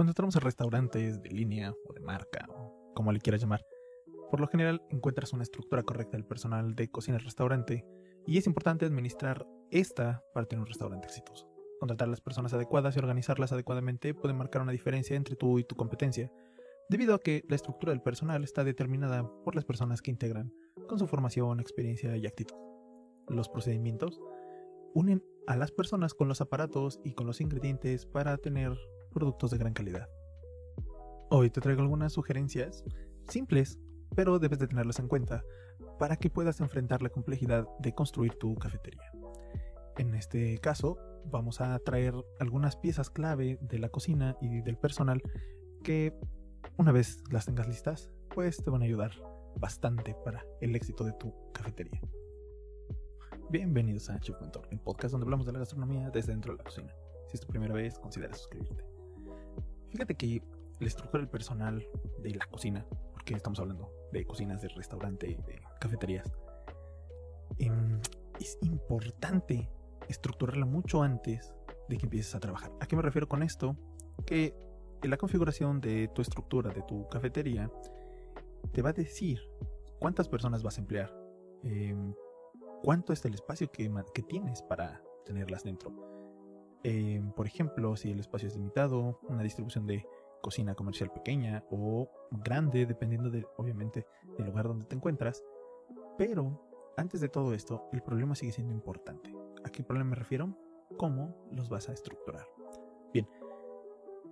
Cuando entramos a restaurantes de línea o de marca, o como le quieras llamar, por lo general encuentras una estructura correcta del personal de cocina del restaurante y es importante administrar esta para tener un restaurante exitoso. Contratar a las personas adecuadas y organizarlas adecuadamente puede marcar una diferencia entre tú y tu competencia, debido a que la estructura del personal está determinada por las personas que integran, con su formación, experiencia y actitud. Los procedimientos unen a las personas con los aparatos y con los ingredientes para tener productos de gran calidad. Hoy te traigo algunas sugerencias simples, pero debes de tenerlas en cuenta para que puedas enfrentar la complejidad de construir tu cafetería. En este caso, vamos a traer algunas piezas clave de la cocina y del personal que una vez las tengas listas, pues te van a ayudar bastante para el éxito de tu cafetería. Bienvenidos a Chef Mentor, el podcast donde hablamos de la gastronomía desde dentro de la cocina. Si es tu primera vez, considera suscribirte. Fíjate que la estructura del personal de la cocina, porque estamos hablando de cocinas de restaurante, de cafeterías, em, es importante estructurarla mucho antes de que empieces a trabajar. ¿A qué me refiero con esto? Que la configuración de tu estructura, de tu cafetería, te va a decir cuántas personas vas a emplear, em, cuánto es el espacio que, que tienes para tenerlas dentro. Em, por ejemplo, si el espacio es limitado, una distribución de cocina comercial pequeña o grande, dependiendo de, obviamente, del lugar donde te encuentras. Pero, antes de todo esto, el problema sigue siendo importante. ¿A qué problema me refiero? ¿Cómo los vas a estructurar? Bien,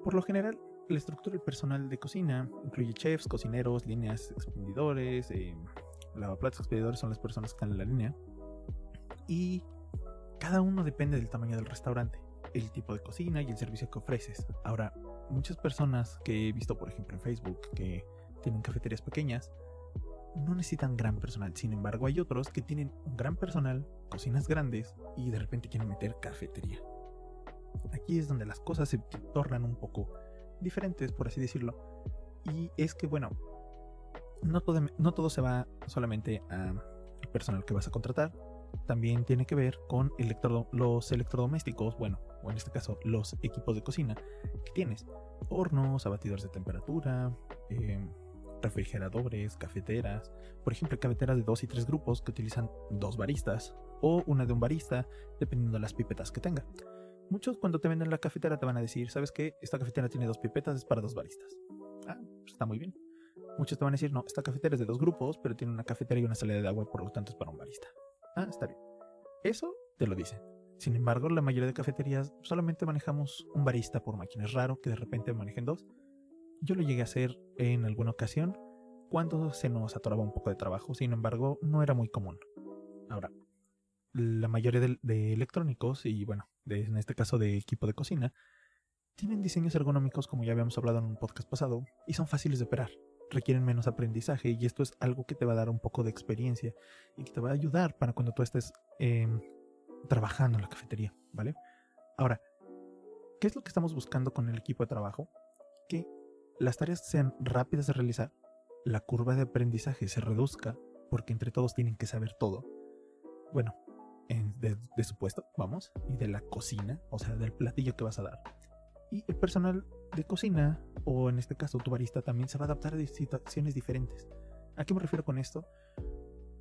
por lo general, la estructura del personal de cocina incluye chefs, cocineros, líneas expendidores, eh, lavaplatos expedidores son las personas que están en la línea. Y cada uno depende del tamaño del restaurante, el tipo de cocina y el servicio que ofreces. Ahora, muchas personas que he visto, por ejemplo, en Facebook, que tienen cafeterías pequeñas, no necesitan gran personal. Sin embargo, hay otros que tienen un gran personal, cocinas grandes y de repente quieren meter cafetería. Aquí es donde las cosas se tornan un poco diferentes, por así decirlo. Y es que, bueno, no todo, no todo se va solamente al personal que vas a contratar. También tiene que ver con los electrodomésticos, bueno, o en este caso los equipos de cocina que tienes. Hornos, abatidores de temperatura, em, refrigeradores, cafeteras. Por ejemplo, cafeteras de dos y tres grupos que utilizan dos baristas o una de un barista, dependiendo de las pipetas que tenga. Muchos cuando te venden la cafetera te van a decir, ¿sabes qué? Esta cafetera tiene dos pipetas, es para dos baristas. Ah, pues está muy bien. Muchos te van a decir, no, esta cafetera es de dos grupos, pero tiene una cafetera y una salida de agua, por lo tanto es para un barista. Ah, está bien. Eso te lo dicen. Sin embargo, la mayoría de cafeterías solamente manejamos un barista por máquina. Es raro que de repente manejen dos. Yo lo llegué a hacer en alguna ocasión cuando se nos atoraba un poco de trabajo. Sin embargo, no era muy común. Ahora, la mayoría de, electrónicos y bueno, en este caso de equipo de cocina, tienen diseños ergonómicos como ya habíamos hablado en un podcast pasado y son fáciles de operar. Requieren menos aprendizaje y esto es algo que te va a dar un poco de experiencia y que te va a ayudar para cuando tú estés em, trabajando en la cafetería, ¿vale? Ahora, ¿qué es lo que estamos buscando con el equipo de trabajo? Que las tareas sean rápidas de realizar, la curva de aprendizaje se reduzca porque entre todos tienen que saber todo. Bueno, de, su puesto, vamos, y de la cocina, o sea, del platillo que vas a dar. Y el personal de cocina, o en este caso tu barista, también se va a adaptar a situaciones diferentes. ¿A qué me refiero con esto?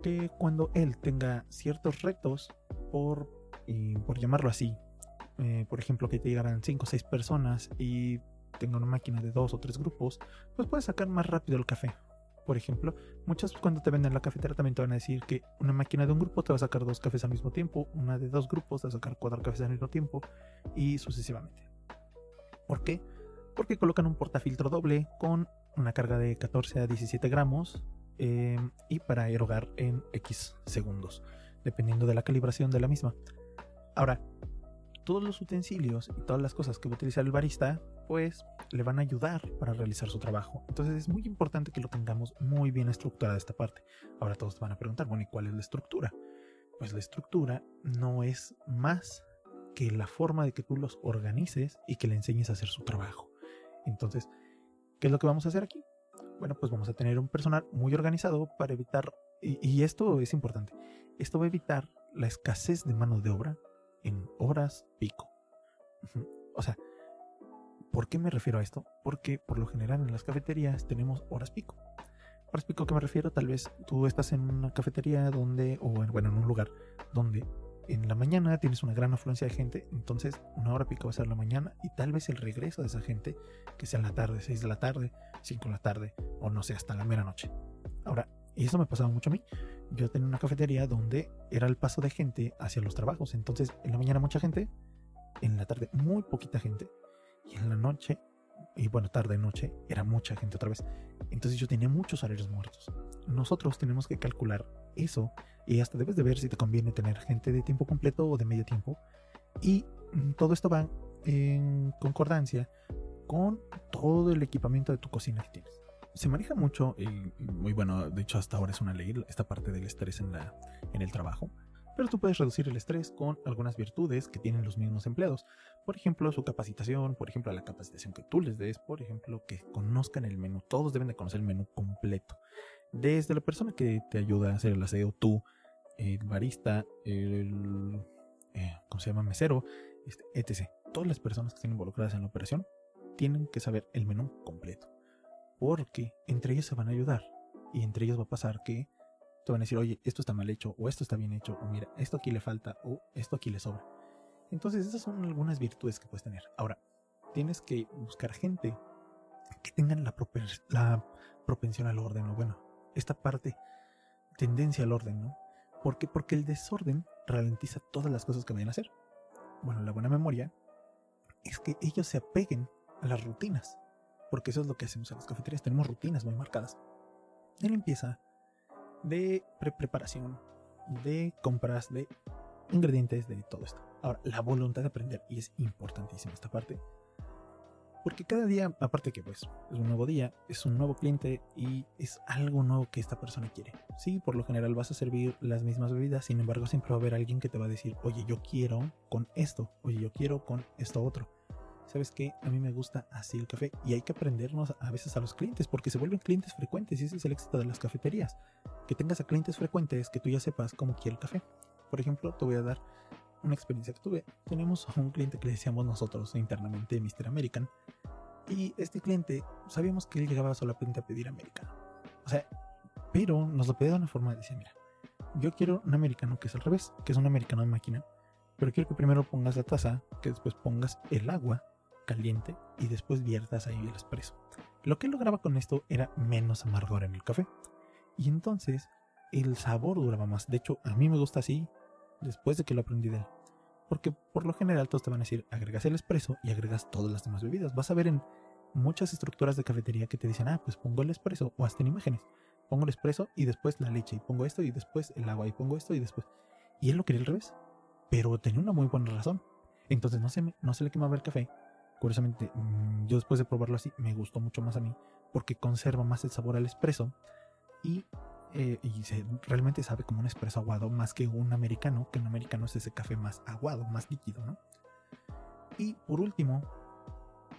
Que cuando él tenga ciertos retos, por, por llamarlo así, eh, por ejemplo, que te llegaran 5 o 6 personas y tenga una máquina de dos o tres grupos, pues puedes sacar más rápido el café por ejemplo, muchas cuando te venden la cafetera también te van a decir que una máquina de un grupo te va a sacar dos cafés al mismo tiempo, una de dos grupos te va a sacar cuatro cafés al mismo tiempo y sucesivamente. ¿Por qué? Porque colocan un portafiltro doble con una carga de 14 a 17 gramos em, y para erogar en X segundos, dependiendo de la calibración de la misma. Ahora, todos los utensilios y todas las cosas que va a utilizar el barista, pues le van a ayudar para realizar su trabajo. Entonces es muy importante que lo tengamos muy bien estructurada esta parte. Ahora todos van a preguntar, bueno, ¿y cuál es la estructura? Pues la estructura no es más que la forma de que tú los organices y que le enseñes a hacer su trabajo. Entonces, ¿qué es lo que vamos a hacer aquí? Bueno, pues vamos a tener un personal muy organizado para evitar, y, esto es importante, esto va a evitar la escasez de mano de obra en horas pico. O sea, ¿Por qué me refiero a esto? Porque por lo general en las cafeterías tenemos horas pico. Horas pico a qué me refiero, tal vez tú estás en una cafetería donde, o bueno, en un lugar donde en la mañana tienes una gran afluencia de gente, entonces una hora pico va a ser la mañana y tal vez el regreso de esa gente que sea en la tarde, 6 de la tarde, 5 de la tarde o no sé, hasta la mera noche. Ahora, y eso me pasaba mucho a mí. Yo tenía una cafetería donde era el paso de gente hacia los trabajos, entonces en la mañana mucha gente, en la tarde muy poquita gente y en la noche y bueno, tarde noche era mucha gente otra vez. Entonces yo tenía muchos salarios muertos. Nosotros tenemos que calcular eso y hasta debes de ver si te conviene tener gente de tiempo completo o de medio tiempo. Y mm, todo esto va en concordancia con todo el equipamiento de tu cocina que tienes. Se maneja mucho, y muy bueno, de hecho hasta ahora es una ley, esta parte del estrés en, la, en el trabajo. Pero tú puedes reducir el estrés con algunas virtudes que tienen los mismos empleados. Por ejemplo, su capacitación, por ejemplo, la capacitación que tú les des, por ejemplo, que conozcan el menú. Todos deben de conocer el menú completo. Desde la persona que te ayuda a hacer el aseo, tú, el barista, el, eh, ¿cómo se llama? Mesero, este, etc. Todas las personas que estén involucradas en la operación tienen que saber el menú completo. Porque entre ellos se van a ayudar. Y entre ellos va a pasar que te van a decir, oye, esto está mal hecho, o esto está bien hecho, o mira, esto aquí le falta, o esto aquí le sobra. Entonces, esas son algunas virtudes que puedes tener. Ahora, tienes que buscar gente que tengan la, la propensión al orden, o bueno, esta parte, tendencia al orden, ¿no? ¿Por qué? Porque el desorden ralentiza todas las cosas que vayan a hacer. Bueno, la buena memoria es que ellos se apeguen a las rutinas, porque eso es lo que hacemos en las cafeterías, tenemos rutinas muy marcadas. De limpieza, de pre preparación, de compras, de ingredientes, de todo esto. Ahora, la voluntad de aprender, y es importantísima esta parte, porque cada día, aparte que pues es un nuevo día, es un nuevo cliente y es algo nuevo que esta persona quiere. Sí, por lo general vas a servir las mismas bebidas, sin embargo siempre va a haber alguien que te va a decir, oye, yo quiero con esto, oye, yo quiero con esto otro. ¿Sabes qué? A mí me gusta así el café y hay que aprendernos a veces a los clientes porque se vuelven clientes frecuentes y ese es el éxito de las cafeterías. Que tengas a clientes frecuentes que tú ya sepas cómo quiere el café. Por ejemplo, te voy a dar una experiencia que tuve. Tenemos a un cliente que le decíamos nosotros internamente Mr. American. Y este cliente, sabíamos que él llegaba solamente a pedir americano. O sea, pero nos lo pedía de una forma de decir, mira, yo quiero un americano que es al revés, que es un americano de máquina, pero quiero que primero pongas la taza, que después pongas el agua caliente y después viertas ahí el espresso. Lo que lograba con esto era menos amargor en el café. Y entonces el sabor duraba más. De hecho, a mí me gusta así, después de que lo aprendí de él. Porque por lo general todos te van a decir, agregas el espresso y agregas todas las demás bebidas. Vas a ver en muchas estructuras de cafetería que te dicen, ah, pues pongo el espresso o hasta en imágenes. Pongo el espresso y después la leche y pongo esto y después el agua y pongo esto y después. Y él lo quería al revés. Pero tenía una muy buena razón. Entonces no se, no se le quemaba el café. Curiosamente, mm, yo después de probarlo así, me gustó mucho más a mí porque conserva más el sabor al espresso y eh, y se, realmente sabe como un espresso aguado más que un americano, que un americano es ese café más aguado, más líquido, ¿no? Y por último,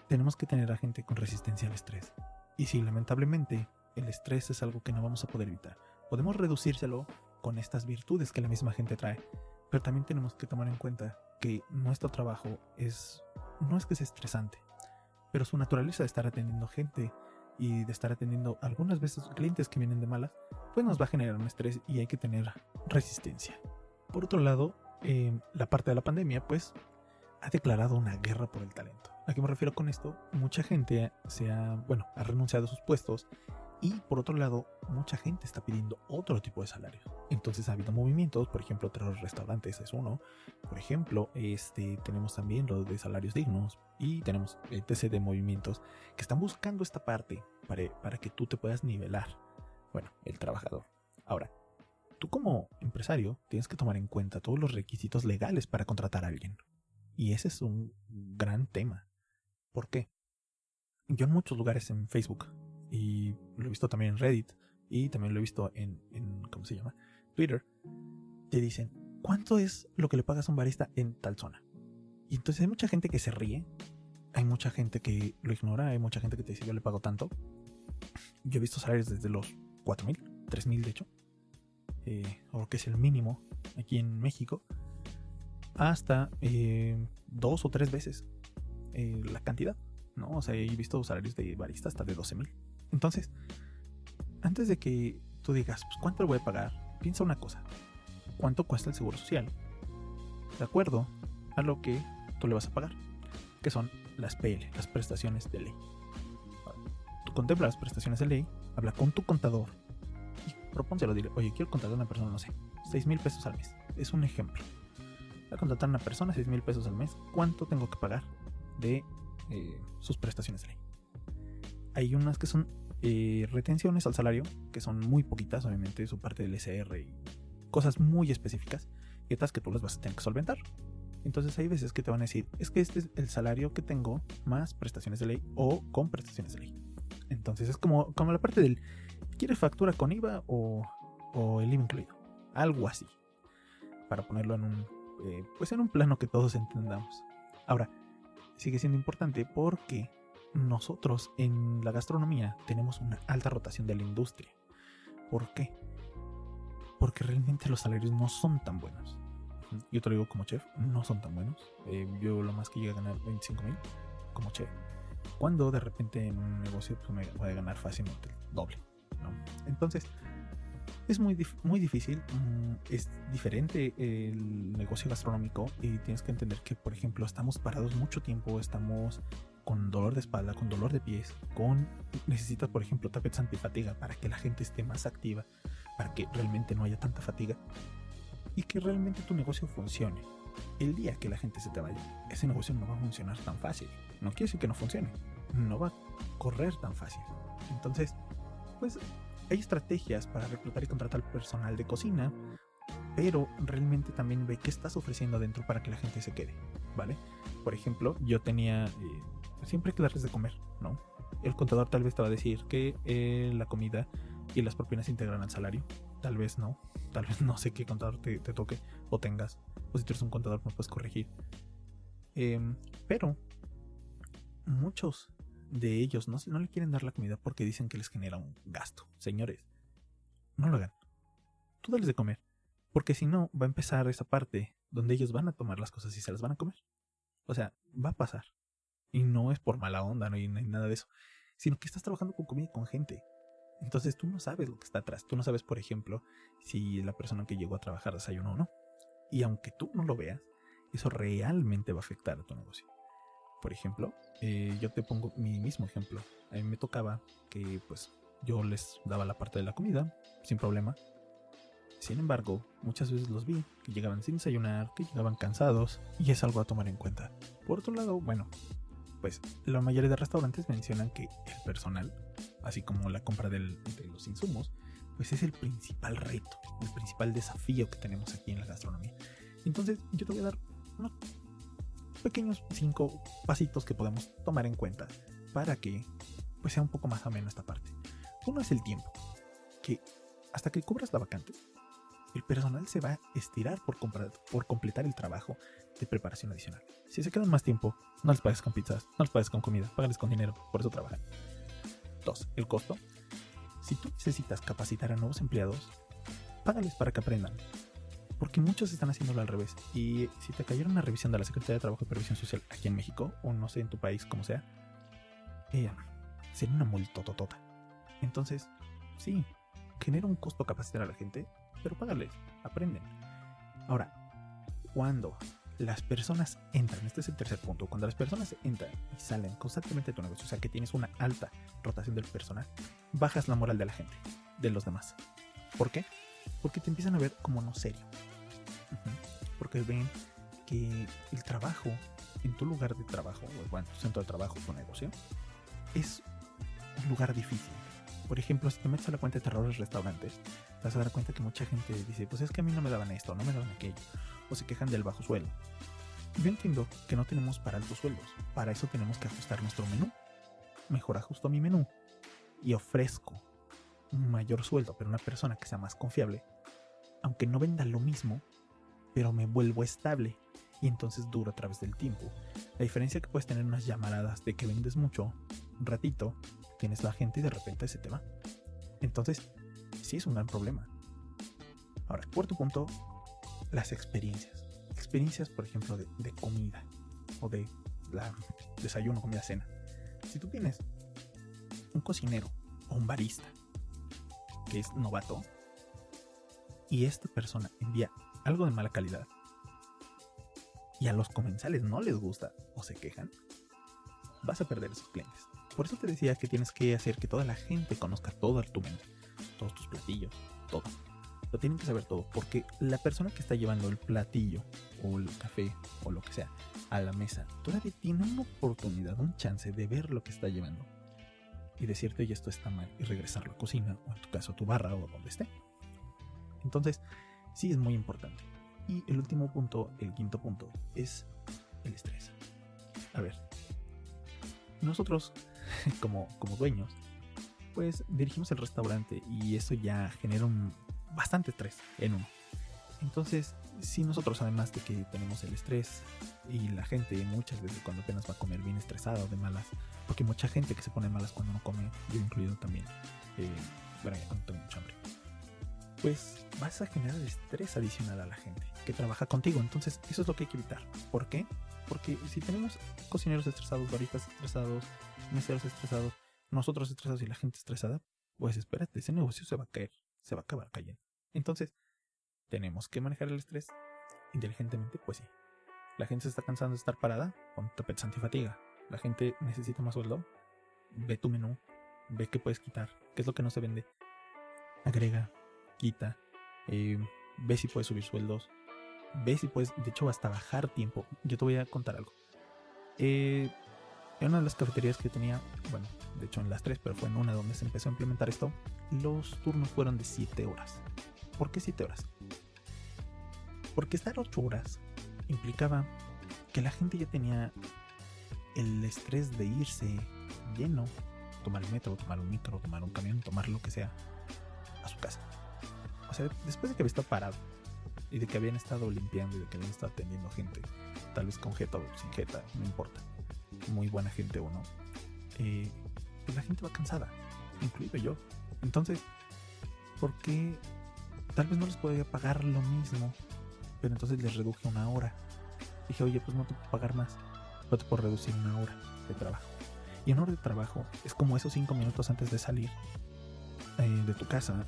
tenemos que tener a gente con resistencia al estrés. Y si lamentablemente el estrés es algo que no vamos a poder evitar, podemos reducírselo con estas virtudes que la misma gente trae. Pero también tenemos que tomar en cuenta que nuestro trabajo es no es que sea estresante, pero su naturaleza de estar atendiendo gente y de estar atendiendo algunas veces clientes que vienen de malas, pues nos va a generar un estrés y hay que tener resistencia. Por otro lado, em, la parte de la pandemia, pues, ha declarado una guerra por el talento. ¿A qué me refiero con esto? Mucha gente se ha, bueno, ha renunciado a sus puestos y por otro lado, mucha gente está pidiendo otro tipo de salario. Entonces ha habido movimientos, por ejemplo, los restaurantes es uno. Por ejemplo, este, tenemos también los de salarios dignos y tenemos etc. de movimientos que están buscando esta parte para, para que tú te puedas nivelar. Bueno, el trabajador. Ahora, tú como empresario tienes que tomar en cuenta todos los requisitos legales para contratar a alguien. Y ese es un gran tema. ¿Por qué? Yo en muchos lugares en Facebook y lo he visto también en Reddit y también lo he visto en, ¿cómo se llama? Twitter, te dicen, ¿cuánto es lo que le pagas a un barista en tal zona? Y entonces hay mucha gente que se ríe, hay mucha gente que lo ignora, hay mucha gente que te dice, yo le pago tanto. Yo he visto salarios desde los 4.000, 3.000 de hecho, eh, o que es el mínimo aquí en México, hasta eh, dos o tres veces eh, la cantidad. ¿no? O sea, he visto salarios de barista hasta de 12 mil. Entonces, antes de que tú digas, pues, ¿cuánto le voy a pagar? Piensa una cosa. ¿Cuánto cuesta el seguro social? De acuerdo a lo que tú le vas a pagar, que son las PL, las prestaciones de ley. Tú contempla las prestaciones de ley, habla con tu contador y propónselo, dile, oye, quiero contratar a una persona, no sé, 6 mil pesos al mes. Es un ejemplo. Voy a contratar a una persona 6 mil pesos al mes. ¿Cuánto tengo que pagar de eh, sus prestaciones de ley? Hay unas que son eh, retenciones al salario, que son muy poquitas, obviamente, su parte del SR y cosas muy específicas, y otras que tú las vas a tener que solventar. Entonces hay veces que te van a decir, es que este es el salario que tengo más prestaciones de ley o con prestaciones de ley. Entonces es como, como la parte del, ¿quieres factura con IVA o, o el IVA incluido? Algo así. Para ponerlo en un, eh, pues en un plano que todos entendamos. Ahora, sigue siendo importante porque nosotros en la gastronomía tenemos una alta rotación de la industria. ¿Por qué? Porque realmente los salarios no son tan buenos. Yo te lo digo como chef, no son tan buenos. Eh, yo lo más que llegué a ganar 25 mil como chef. Cuando de repente en un negocio pues, me voy a ganar fácilmente el doble. Entonces, es muy, muy difícil. Mm, es diferente el negocio gastronómico y tienes que entender que, por ejemplo, estamos parados mucho tiempo, estamos con dolor de espalda, con dolor de pies, con necesitas, por ejemplo, tapetes antifatiga para que la gente esté más activa, para que realmente no haya tanta fatiga y que realmente tu negocio funcione. El día que la gente se te vaya, ese negocio no va a funcionar tan fácil. No quiere decir que no funcione, no va a correr tan fácil. Entonces, pues hay estrategias para reclutar y contratar personal de cocina, pero realmente también ve qué estás ofreciendo adentro para que la gente se quede, ¿vale? Por ejemplo, yo tenía eh, siempre hay que darles de comer, ¿no? El contador tal vez te va a decir que eh, la comida y las propinas integran al salario. Tal vez no. Tal vez no sé qué contador te, toque o tengas. O si tú eres un contador me puedes corregir. Em, pero muchos de ellos no, no le quieren dar la comida porque dicen que les genera un gasto. Señores, no lo hagan. Tú dales de comer. Porque si no, va a empezar esa parte donde ellos van a tomar las cosas y se las van a comer. O sea, va a pasar. Y no es por mala onda, no hay, nada de eso. Sino que estás trabajando con comida y con gente. Entonces tú no sabes lo que está atrás. Tú no sabes, por ejemplo, si la persona que llegó a trabajar desayunó o no. Y aunque tú no lo veas, eso realmente va a afectar a tu negocio. Por ejemplo, eh, yo te pongo mi mismo ejemplo. A mí me tocaba que pues yo les daba la parte de la comida sin problema. Sin embargo, muchas veces los vi que llegaban sin desayunar, que llegaban cansados y es algo a tomar en cuenta. Por otro lado, bueno, pues la mayoría de restaurantes mencionan que el personal, así como la compra de los insumos, pues es el principal reto, el principal desafío que tenemos aquí en la gastronomía. Entonces yo te voy a dar unos pequeños cinco pasitos que podemos tomar en cuenta para que pues sea un poco más ameno esta parte. Uno es el tiempo, que hasta que cubras la vacante, el personal se va a estirar por, por completar el trabajo de preparación adicional. Si se quedan más tiempo, no les pagues con pizzas, no les pagues con comida, págales con dinero, por eso trabajan. 2. El costo. Si tú necesitas capacitar a nuevos empleados, págales para que aprendan. Porque muchos están haciéndolo al revés. Y si te cayera una revisión de la Secretaría de Trabajo y Previsión Social aquí en México, o no sé en tu país como sea, eh, sería una multa totota. Entonces, sí, genera un costo capacitar a la gente, pero págales, aprenden. Ahora, cuando las personas entran, este es el tercer punto, cuando las personas entran y salen constantemente de tu negocio, o sea que tienes una alta rotación del personal, bajas la moral de la gente, de los demás. ¿Por qué? Porque te empiezan a ver como no serio. Porque ven que el trabajo en tu lugar de trabajo, o bueno, tu centro de trabajo, tu negocio, es un lugar difícil. Por ejemplo, si te metes a la cuenta de terrores restaurantes, te vas a dar cuenta que mucha gente dice, pues es que a mí no me daban esto, no me daban aquello o se quejan del bajo sueldo. Yo entiendo que no tenemos para altos sueldos, para eso tenemos que ajustar nuestro menú. Mejor ajusto mi menú y ofrezco un mayor sueldo, pero una persona que sea más confiable, aunque no venda lo mismo, pero me vuelvo estable y entonces duro a través del tiempo. La diferencia que puedes tener unas llamaradas de que vendes mucho, un ratito, tienes la gente y de repente se te va. Entonces, sí es un gran problema. Ahora, cuarto punto, las experiencias. Experiencias, por ejemplo, de, comida o de la desayuno, comida, cena. Si tú tienes un cocinero o un barista que es novato y esta persona envía algo de mala calidad y a los comensales no les gusta o se quejan, vas a perder esos clientes. Por eso te decía que tienes que hacer que toda la gente conozca todo tu menú, todos tus platillos, todo. Lo tienen que saber todo, porque la persona que está llevando el platillo o el café o lo que sea a la mesa todavía tiene una oportunidad, un chance de ver lo que está llevando y decirte, oye, esto está mal y regresarlo a la cocina o en tu caso a tu barra o donde esté. Entonces, sí es muy importante. Y el último punto, el quinto punto, es el estrés. A ver, nosotros como, como dueños, pues dirigimos el restaurante y eso ya genera un bastante estrés en uno. Entonces, si nosotros además de que tenemos el estrés y la gente muchas veces cuando apenas va a comer bien estresada o de malas, porque mucha gente que se pone malas cuando no come, yo incluido también, eh, bueno, cuando tengo mucha hambre, pues vas a generar estrés adicional a la gente que trabaja contigo. Entonces, eso es lo que hay que evitar. ¿Por qué? Porque si tenemos cocineros estresados, baristas estresados, meseros estresados, nosotros estresados y la gente estresada, pues espérate, ese negocio se va a caer, se va a acabar cayendo. Entonces, tenemos que manejar el estrés inteligentemente, pues sí. La gente se está cansando de estar parada, con tapetes antifatiga. La gente necesita más sueldo. Ve tu menú, ve qué puedes quitar, qué es lo que no se vende. Agrega, quita, eh, ve si puedes subir sueldos, ve si puedes, de hecho, hasta bajar tiempo. Yo te voy a contar algo. Eh, en una de las cafeterías que tenía, bueno, de hecho en las tres, pero fue en una donde se empezó a implementar esto, los turnos fueron de 7 horas. ¿Por qué 7 horas? Porque estar 8 horas implicaba que la gente ya tenía el estrés de irse lleno, tomar el metro, tomar un micro, tomar un camión, tomar lo que sea, a su casa. Después de que había estado parado y de que habían estado limpiando y de que habían estado atendiendo gente, tal vez con jeta o sin jeta, no importa, muy buena gente o no, eh, pues la gente va cansada, incluido yo. Entonces, ¿por qué tal vez no les podía pagar lo mismo? Pero entonces les reduje una hora. Dije, oye, pues no te puedo pagar más, no te puedo reducir una hora de trabajo. Y una hora de trabajo es como esos cinco minutos antes de salir eh, de tu casa,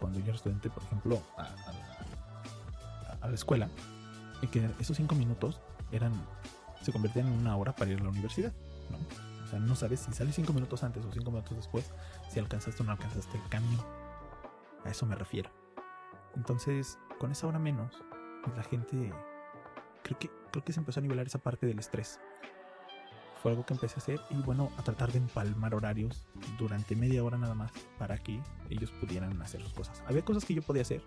cuando yo era estudiante, por ejemplo, a, la escuela, y que esos cinco minutos eran se convertían en una hora para ir a la universidad, ¿no? O sea, no sabes si sales cinco minutos antes o cinco minutos después, si alcanzaste o no alcanzaste el cambio. A eso me refiero. Entonces, con esa hora menos, la gente creo que creo que se empezó a nivelar esa parte del estrés algo que empecé a hacer y bueno, a tratar de empalmar horarios durante media hora nada más para que ellos pudieran hacer sus cosas. Había cosas que yo podía hacer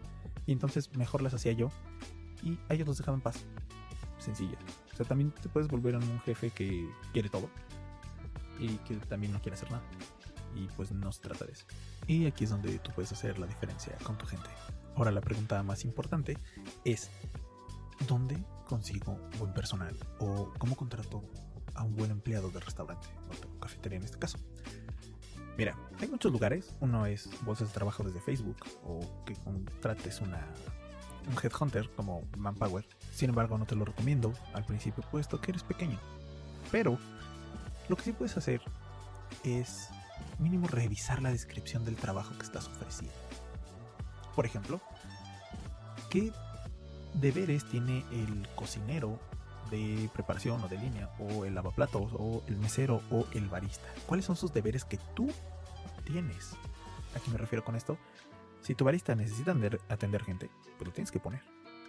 y entonces mejor las hacía yo y ellos los dejaba en paz. Sencilla. O sea, también te puedes volver a un jefe que quiere todo y que también no quiere hacer nada. Y pues no se trata de eso. Y aquí es donde tú puedes hacer la diferencia con tu gente. Ahora la pregunta más importante es, ¿dónde consigo buen personal? ¿O cómo contrato a un buen empleado de restaurante o cafetería en este caso. Mira, hay muchos lugares. Uno es bolsas de trabajo desde Facebook o que contrates una, un headhunter como Manpower. Sin embargo, no te lo recomiendo al principio puesto que eres pequeño. Pero lo que sí puedes hacer es mínimo revisar la descripción del trabajo que estás ofreciendo. Por ejemplo, ¿qué deberes tiene el cocinero de preparación o de línea, o el lavaplatos, o el mesero, o el barista. ¿Cuáles son sus deberes que tú tienes? ¿A qué me refiero con esto? Si tu barista necesita atender gente, pues lo tienes que poner.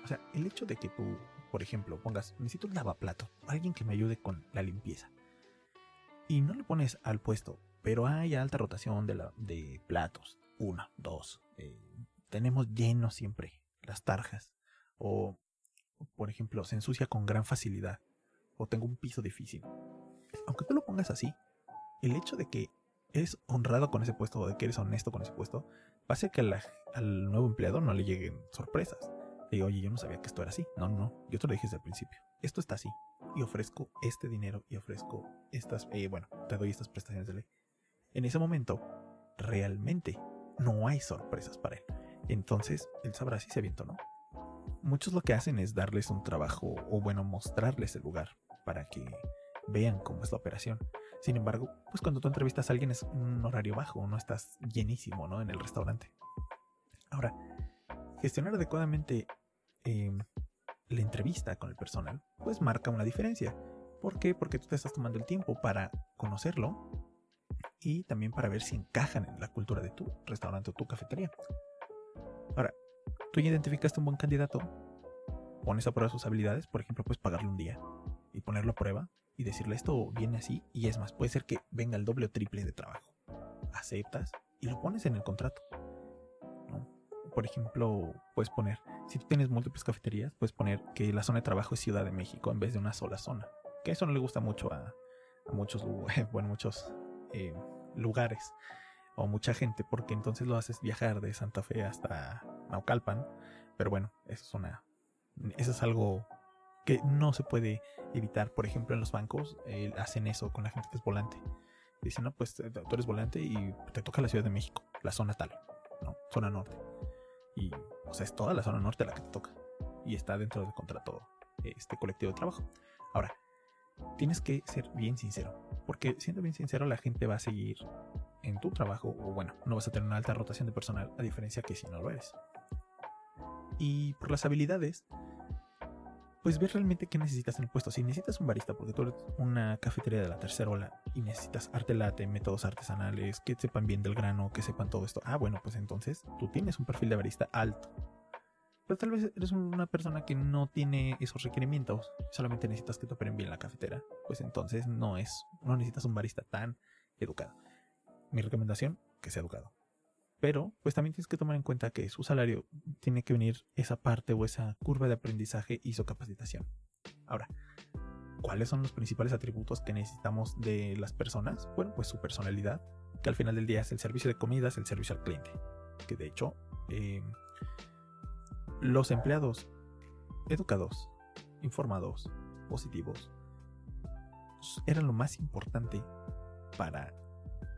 O sea, el hecho de que tú, por ejemplo, pongas, necesito un lavaplato, alguien que me ayude con la limpieza, y no le pones al puesto, pero hay alta rotación de, la, platos, uno, dos, eh, tenemos lleno siempre las tarjas, o por ejemplo, se ensucia con gran facilidad o tengo un piso difícil. Aunque tú lo pongas así, el hecho de que eres honrado con ese puesto o de que eres honesto con ese puesto, va a que al nuevo empleado no le lleguen sorpresas. Le digo, oye, yo no sabía que esto era así. No, no, no, yo te lo dije desde el principio. Esto está así. Y ofrezco este dinero y ofrezco estas, eh, bueno, te doy estas prestaciones de ley. En ese momento, realmente no hay sorpresas para él. Entonces, él sabrá si se avienta o no muchos lo que hacen es darles un trabajo o bueno, mostrarles el lugar para que vean cómo es la operación. Sin embargo, pues cuando tú entrevistas a alguien es un horario bajo, no estás llenísimo, ¿no? En el restaurante. Ahora, gestionar adecuadamente em, la entrevista con el personal, pues marca una diferencia. ¿Por qué? Porque tú te estás tomando el tiempo para conocerlo y también para ver si encajan en la cultura de tu restaurante o tu cafetería. Ahora, tú ya identificaste un buen candidato, pones a prueba sus habilidades, por ejemplo, puedes pagarle un día y ponerlo a prueba y decirle esto viene así y es más, puede ser que venga el doble o triple de trabajo. Aceptas y lo pones en el contrato. Por ejemplo, puedes poner, si tú tienes múltiples cafeterías, puedes poner que la zona de trabajo es Ciudad de México en vez de una sola zona. Que eso no le gusta mucho a, muchos, bueno, muchos eh, lugares o mucha gente, porque entonces lo haces viajar de Santa Fe hasta Naucalpan. Pero bueno, eso es una, eso es algo que no se puede evitar. Por ejemplo, en los bancos eh, hacen eso con la gente que es volante. Dicen, no, pues tú eres volante y te toca la Ciudad de México, la zona tal, ¿no? Zona norte. Y, o sea, es toda la zona norte la que te toca. Y está dentro del contrato este colectivo de trabajo. Ahora, tienes que ser bien sincero. Porque siendo bien sincero, la gente va a seguir en tu trabajo. O bueno, no vas a tener una alta rotación de personal, a diferencia que si no lo eres. Y por las habilidades, pues ver realmente qué necesitas en el puesto. Si necesitas un barista, porque tú eres una cafetería de la tercera ola y necesitas arte latte, métodos artesanales, que sepan bien del grano, que sepan todo esto. Ah, bueno, pues entonces tú tienes un perfil de barista alto. Pero tal vez eres una persona que no tiene esos requerimientos, solamente necesitas que te operen bien la cafetera. Pues entonces no es, no necesitas un barista tan educado. Mi recomendación, que sea educado. Pero, pues también tienes que tomar en cuenta que su salario tiene que venir esa parte o esa curva de aprendizaje y su capacitación. Ahora, ¿cuáles son los principales atributos que necesitamos de las personas? Bueno, pues su personalidad, que al final del día es el servicio de comidas, el servicio al cliente. Que de hecho, eh, los empleados educados, informados, positivos, eran lo más importante para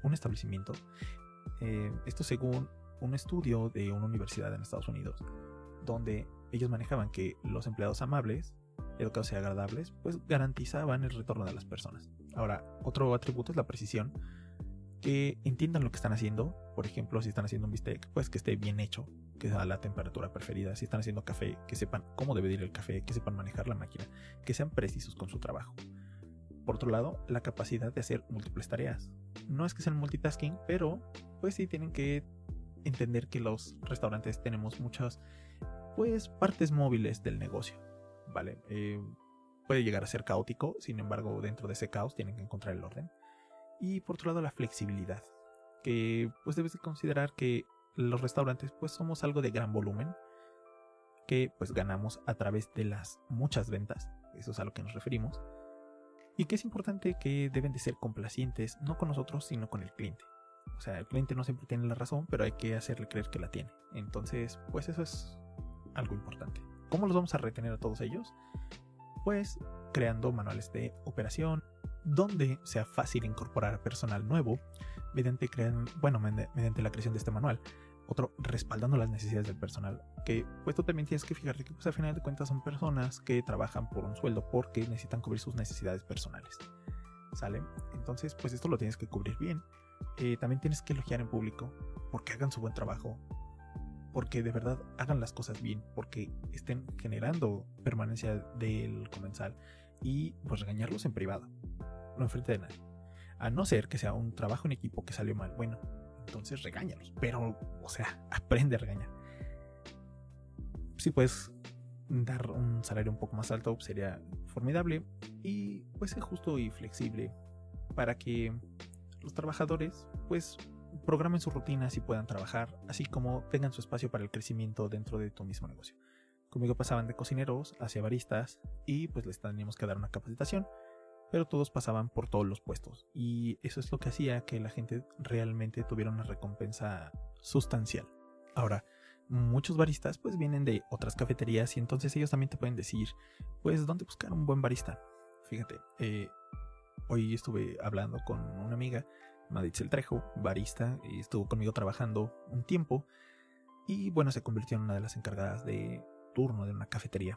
un establecimiento eh, esto según un estudio de una universidad en Estados Unidos, donde ellos manejaban que los empleados amables, educados y agradables, pues garantizaban el retorno de las personas. Ahora, otro atributo es la precisión, que entiendan lo que están haciendo. Por ejemplo, si están haciendo un bistec, pues que esté bien hecho, que sea la temperatura preferida. Si están haciendo café, que sepan cómo debe ir el café, que sepan manejar la máquina, que sean precisos con su trabajo. Por otro lado, la capacidad de hacer múltiples tareas. No es que sean multitasking, pero pues sí tienen que entender que los restaurantes tenemos muchas pues partes móviles del negocio, ¿vale? Eh, puede llegar a ser caótico, sin embargo dentro de ese caos tienen que encontrar el orden. Y por otro lado la flexibilidad, que pues debes de considerar que los restaurantes pues somos algo de gran volumen, que pues ganamos a través de las muchas ventas, eso es a lo que nos referimos, y que es importante que deben de ser complacientes no con nosotros sino con el cliente. O sea, el cliente no siempre tiene la razón, pero hay que hacerle creer que la tiene. Entonces, pues eso es algo importante. ¿Cómo los vamos a retener a todos ellos? Pues creando manuales de operación, donde sea fácil incorporar personal nuevo mediante, bueno, mediante la creación de este manual. Otro, respaldando las necesidades del personal. Que pues tú también tienes que fijarte que pues al final de cuentas son personas que trabajan por un sueldo porque necesitan cubrir sus necesidades personales. ¿Sale? Entonces pues esto lo tienes que cubrir bien. Eh, también tienes que elogiar en público porque hagan su buen trabajo, porque de verdad hagan las cosas bien, porque estén generando permanencia del comensal y pues regañarlos en privado, no enfrente de nadie. A no ser que sea un trabajo en equipo que salió mal, bueno, entonces regáñalos, pero, o sea, aprende a regañar. Si puedes dar un salario un poco más alto, sería formidable y pues ser justo y flexible para que los trabajadores pues programen sus rutinas y puedan trabajar, así como tengan su espacio para el crecimiento dentro de tu mismo negocio. Conmigo pasaban de cocineros hacia baristas y pues les teníamos que dar una capacitación, pero todos pasaban por todos los puestos y eso es lo que hacía que la gente realmente tuviera una recompensa sustancial. Ahora, muchos baristas pues vienen de otras cafeterías y entonces ellos también te pueden decir pues dónde buscar un buen barista. Fíjate, eh, Hoy estuve hablando con una amiga, Maditzel Trejo, barista, y estuvo conmigo trabajando un tiempo. Y bueno, se convirtió en una de las encargadas de turno de una cafetería.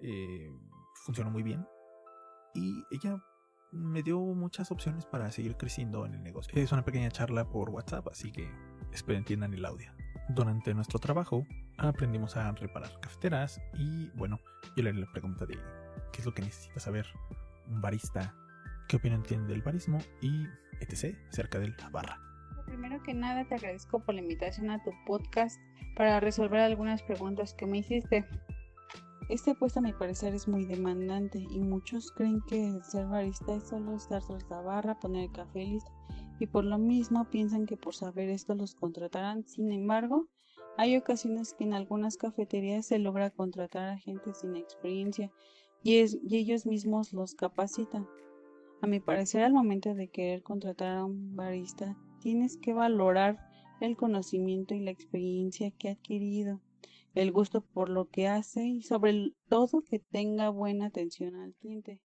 Eh, funcionó muy bien. Y ella me dio muchas opciones para seguir creciendo en el negocio. Es una pequeña charla por WhatsApp, así que espero entiendan el audio. Durante nuestro trabajo aprendimos a reparar cafeteras y bueno, yo le haré la pregunta de qué es lo que necesita saber un barista, qué opinión tiene del barismo y etc. cerca de la barra. Primero que nada te agradezco por la invitación a tu podcast para resolver algunas preguntas que me hiciste. Este puesto a mi parecer es muy demandante y muchos creen que ser barista es solo estar tras la barra, poner el café listo y por lo mismo piensan que por saber esto los contratarán. Sin embargo, hay ocasiones que en algunas cafeterías se logra contratar a gente sin experiencia y ellos mismos los capacitan. A mi parecer, al momento de querer contratar a un barista, tienes que valorar el conocimiento y la experiencia que ha adquirido el gusto por lo que hace y sobre todo que tenga buena atención al cliente.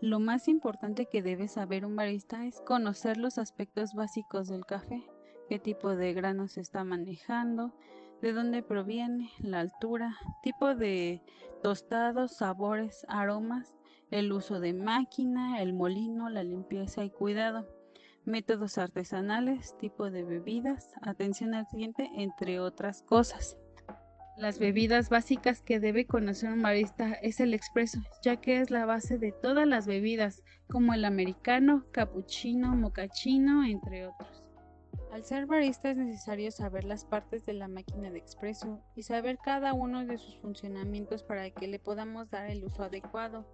Lo más importante que debe saber un barista es conocer los aspectos básicos del café, qué tipo de grano se está manejando, de dónde proviene, la altura, tipo de tostados, sabores, aromas, el uso de máquina, el molino, la limpieza y cuidado, métodos artesanales, tipo de bebidas, atención al cliente, entre otras cosas. Las bebidas básicas que debe conocer un barista es el expreso, ya que es la base de todas las bebidas, como el americano, cappuccino, mocachino, entre otros. Al ser barista es necesario saber las partes de la máquina de expreso y saber cada uno de sus funcionamientos para que le podamos dar el uso adecuado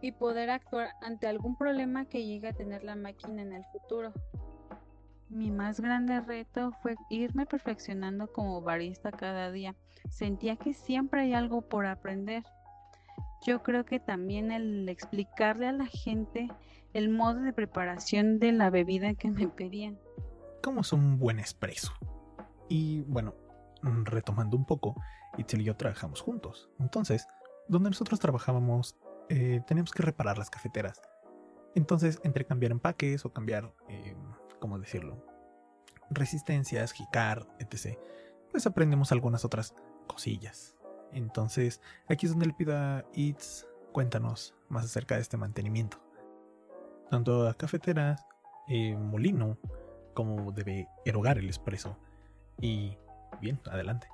y poder actuar ante algún problema que llegue a tener la máquina en el futuro. Mi más grande reto fue irme perfeccionando como barista cada día. Sentía que siempre hay algo por aprender. Yo creo que también el explicarle a la gente el modo de preparación de la bebida que me pedían. ¿Cómo es un buen espresso? Y bueno, retomando un poco, Itzel y yo trabajamos juntos. Entonces, donde nosotros trabajábamos, eh, teníamos que reparar las cafeteras. Entonces, entre cambiar empaques o cambiar eh, ¿cómo decirlo? Resistencias, jicar, etc. Pues aprendemos algunas otras cosillas. Entonces, aquí es donde le pido a Itz, cuéntanos más acerca de este mantenimiento. Tanto a cafeteras, eh, molino, como debe erogar el espresso. Y bien, adelante.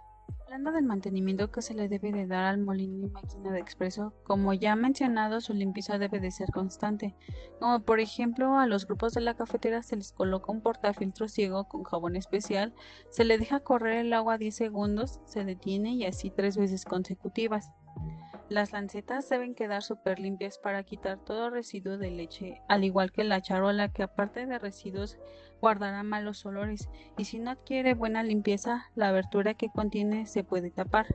Hablando del mantenimiento que se le debe de dar al molino y máquina de expreso, como ya mencionado, su limpieza debe de ser constante. Como por ejemplo, a los grupos de la cafetera se les coloca un portafiltro ciego con jabón especial, se le deja correr el agua 10 segundos, se detiene y así tres veces consecutivas. Las lancetas deben quedar súper limpias para quitar todo residuo de leche, al igual que la charola que aparte de residuos guardará malos olores y si no adquiere buena limpieza, la abertura que contiene se puede tapar.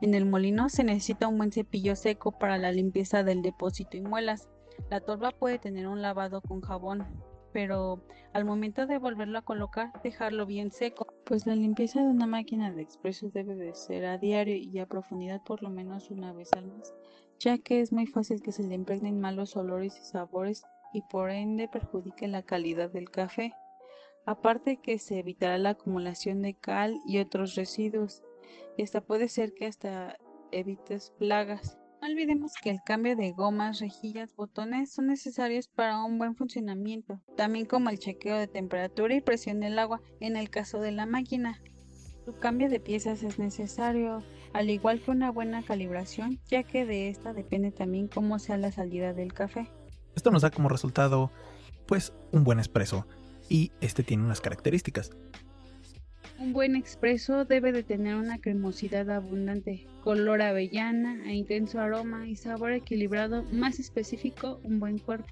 En el molino se necesita un buen cepillo seco para la limpieza del depósito y muelas. La torba puede tener un lavado con jabón, pero al momento de volverlo a colocar, dejarlo bien seco, pues la limpieza de una máquina de expreso debe de ser a diario y a profundidad por lo menos una vez al mes, ya que es muy fácil que se le impregnen malos olores y sabores y por ende perjudique la calidad del café. Aparte que se evitará la acumulación de cal y otros residuos. Y esta puede ser que hasta evites plagas. No olvidemos que el cambio de gomas, rejillas, botones son necesarios para un buen funcionamiento, también como el chequeo de temperatura y presión del agua en el caso de la máquina. Su cambio de piezas es necesario, al igual que una buena calibración, ya que de esta depende también cómo sea la salida del café. Esto nos da como resultado, pues, un buen espresso, y este tiene unas características. Un buen expreso debe de tener una cremosidad abundante, color avellana e intenso aroma y sabor equilibrado, más específico, un buen cuerpo.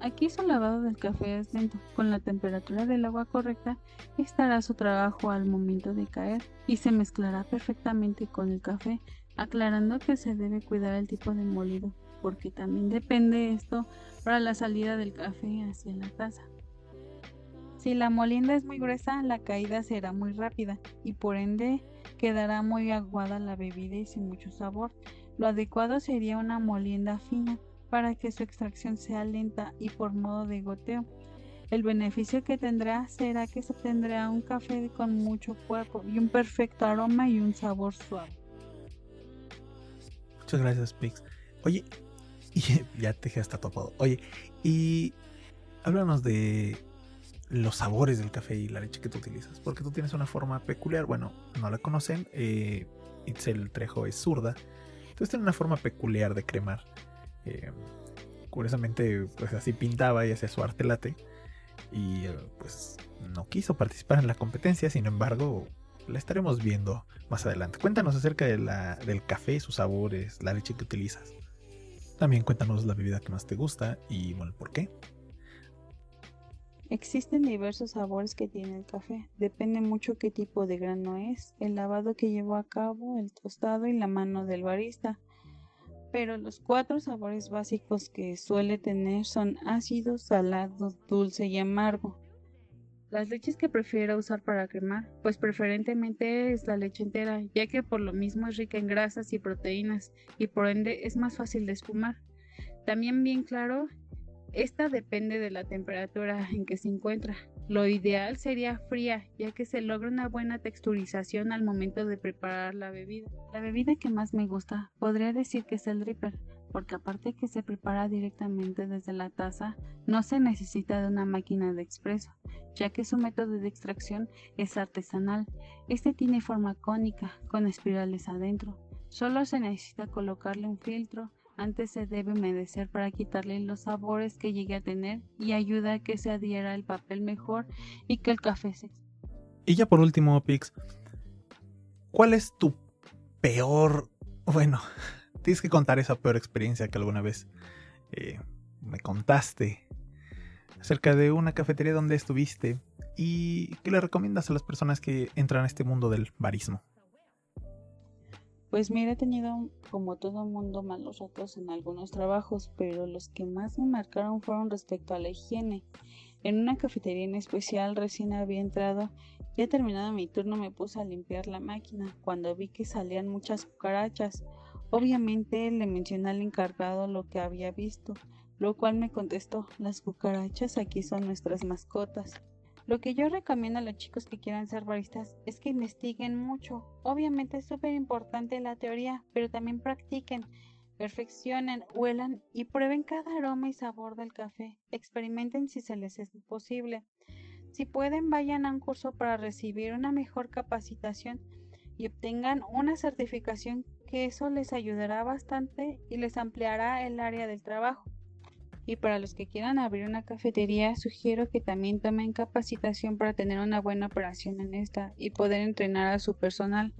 Aquí su lavado del café es lento, con la temperatura del agua correcta estará su trabajo al momento de caer y se mezclará perfectamente con el café, aclarando que se debe cuidar el tipo de molido, porque también depende esto para la salida del café hacia la taza. Si la molienda es muy gruesa, la caída será muy rápida y por ende quedará muy aguada la bebida y sin mucho sabor. Lo adecuado sería una molienda fina para que su extracción sea lenta y por modo de goteo. El beneficio que tendrá será que se obtendrá un café con mucho cuerpo y un perfecto aroma y un sabor suave. Muchas gracias, Pix. Oye, ya te dejé hasta topado. Oye, y háblanos de los sabores del café y la leche que tú utilizas. Porque tú tienes una forma peculiar. Bueno, no la conocen. Eh, Itzel Trejo es zurda. Entonces tiene una forma peculiar de cremar. Eh, curiosamente, pues así pintaba y hacía su arte late. Y eh, pues no quiso participar en la competencia. Sin embargo, la estaremos viendo más adelante. Cuéntanos acerca de la, del café, sus sabores, la leche que utilizas. También cuéntanos la bebida que más te gusta y bueno, por qué. Existen diversos sabores que tiene el café. Depende mucho qué tipo de grano es, el lavado que llevó a cabo, el tostado y la mano del barista. Pero los cuatro sabores básicos que suele tener son ácido, salado, dulce y amargo. Las leches que prefiero usar para cremar, pues preferentemente es la leche entera, ya que por lo mismo es rica en grasas y proteínas y por ende es más fácil de espumar. También bien claro, esta depende de la temperatura en que se encuentra. Lo ideal sería fría, ya que se logra una buena texturización al momento de preparar la bebida. La bebida que más me gusta podría decir que es el dripper, porque aparte que se prepara directamente desde la taza, no se necesita de una máquina de expreso, ya que su método de extracción es artesanal. Este tiene forma cónica, con espirales adentro. Solo se necesita colocarle un filtro, antes se debe humedecer para quitarle los sabores que llegue a tener y ayuda a que se adhiera el papel mejor y que el café se... Y ya por último, Pix, ¿cuál es tu peor, bueno, tienes que contar esa peor experiencia que alguna vez eh, me contaste acerca de una cafetería donde estuviste y qué le recomiendas a las personas que entran a este mundo del barismo. Pues mira, he tenido como todo mundo malos ratos en algunos trabajos, pero los que más me marcaron fueron respecto a la higiene. En una cafetería en especial recién había entrado, ya terminado mi turno me puse a limpiar la máquina cuando vi que salían muchas cucarachas. Obviamente le mencioné al encargado lo que había visto, lo cual me contestó, las cucarachas aquí son nuestras mascotas. Lo que yo recomiendo a los chicos que quieran ser baristas es que investiguen mucho. Obviamente es súper importante la teoría, pero también practiquen, perfeccionen, huelan y prueben cada aroma y sabor del café. Experimenten si se les es posible. Si pueden, vayan a un curso para recibir una mejor capacitación y obtengan una certificación que eso les ayudará bastante y les ampliará el área del trabajo. Y para los que quieran abrir una cafetería, sugiero que también tomen capacitación para tener una buena operación en esta y poder entrenar a su personal.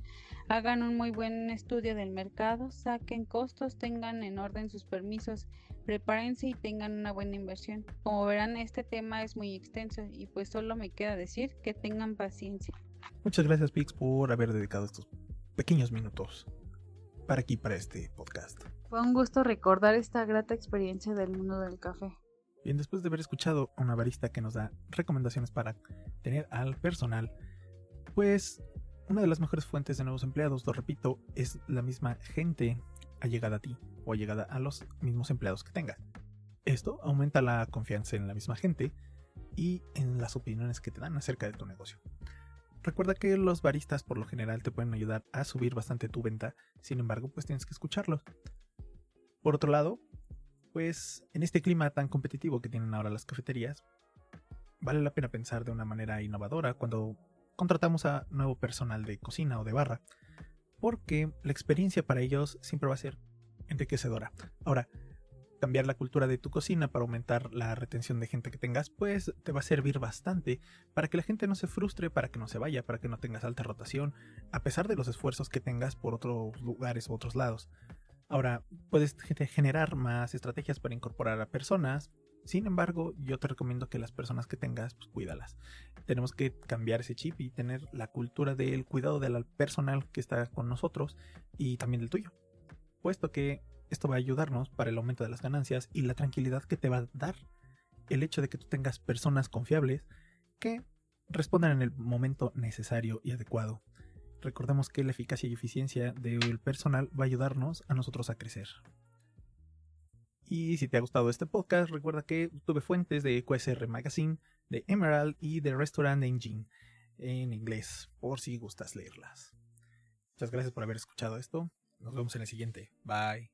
Hagan un muy buen estudio del mercado, saquen costos, tengan en orden sus permisos, prepárense y tengan una buena inversión. Como verán, este tema es muy extenso y pues solo me queda decir que tengan paciencia. Muchas gracias Pix por haber dedicado estos pequeños minutos para aquí, para este podcast. Fue un gusto recordar esta grata experiencia del mundo del café. Bien, después de haber escuchado a una barista que nos da recomendaciones para tener al personal, pues una de las mejores fuentes de nuevos empleados, lo repito, es la misma gente allegada a ti o allegada a los mismos empleados que tengas. Esto aumenta la confianza en la misma gente y en las opiniones que te dan acerca de tu negocio. Recuerda que los baristas por lo general te pueden ayudar a subir bastante tu venta, sin embargo pues tienes que escucharlos. Por otro lado, pues en este clima tan competitivo que tienen ahora las cafeterías, vale la pena pensar de una manera innovadora cuando contratamos a nuevo personal de cocina o de barra, porque la experiencia para ellos siempre va a ser enriquecedora. Ahora, cambiar la cultura de tu cocina para aumentar la retención de gente que tengas, pues te va a servir bastante para que la gente no se frustre, para que no se vaya, para que no tengas alta rotación, a pesar de los esfuerzos que tengas por otros lugares u otros lados. Ahora, puedes generar más estrategias para incorporar a personas. Sin embargo, yo te recomiendo que las personas que tengas, pues cuídalas. Tenemos que cambiar ese chip y tener la cultura del cuidado del personal que está con nosotros y también del tuyo. Puesto que esto va a ayudarnos para el aumento de las ganancias y la tranquilidad que te va a dar el hecho de que tú tengas personas confiables que respondan en el momento necesario y adecuado. Recordemos que la eficacia y eficiencia del personal va a ayudarnos a nosotros a crecer. Y si te ha gustado este podcast, recuerda que tuve fuentes de QSR Magazine, de Emerald y de Restaurant Engine en inglés, por si gustas leerlas. Muchas gracias por haber escuchado esto. Nos vemos en el siguiente. Bye.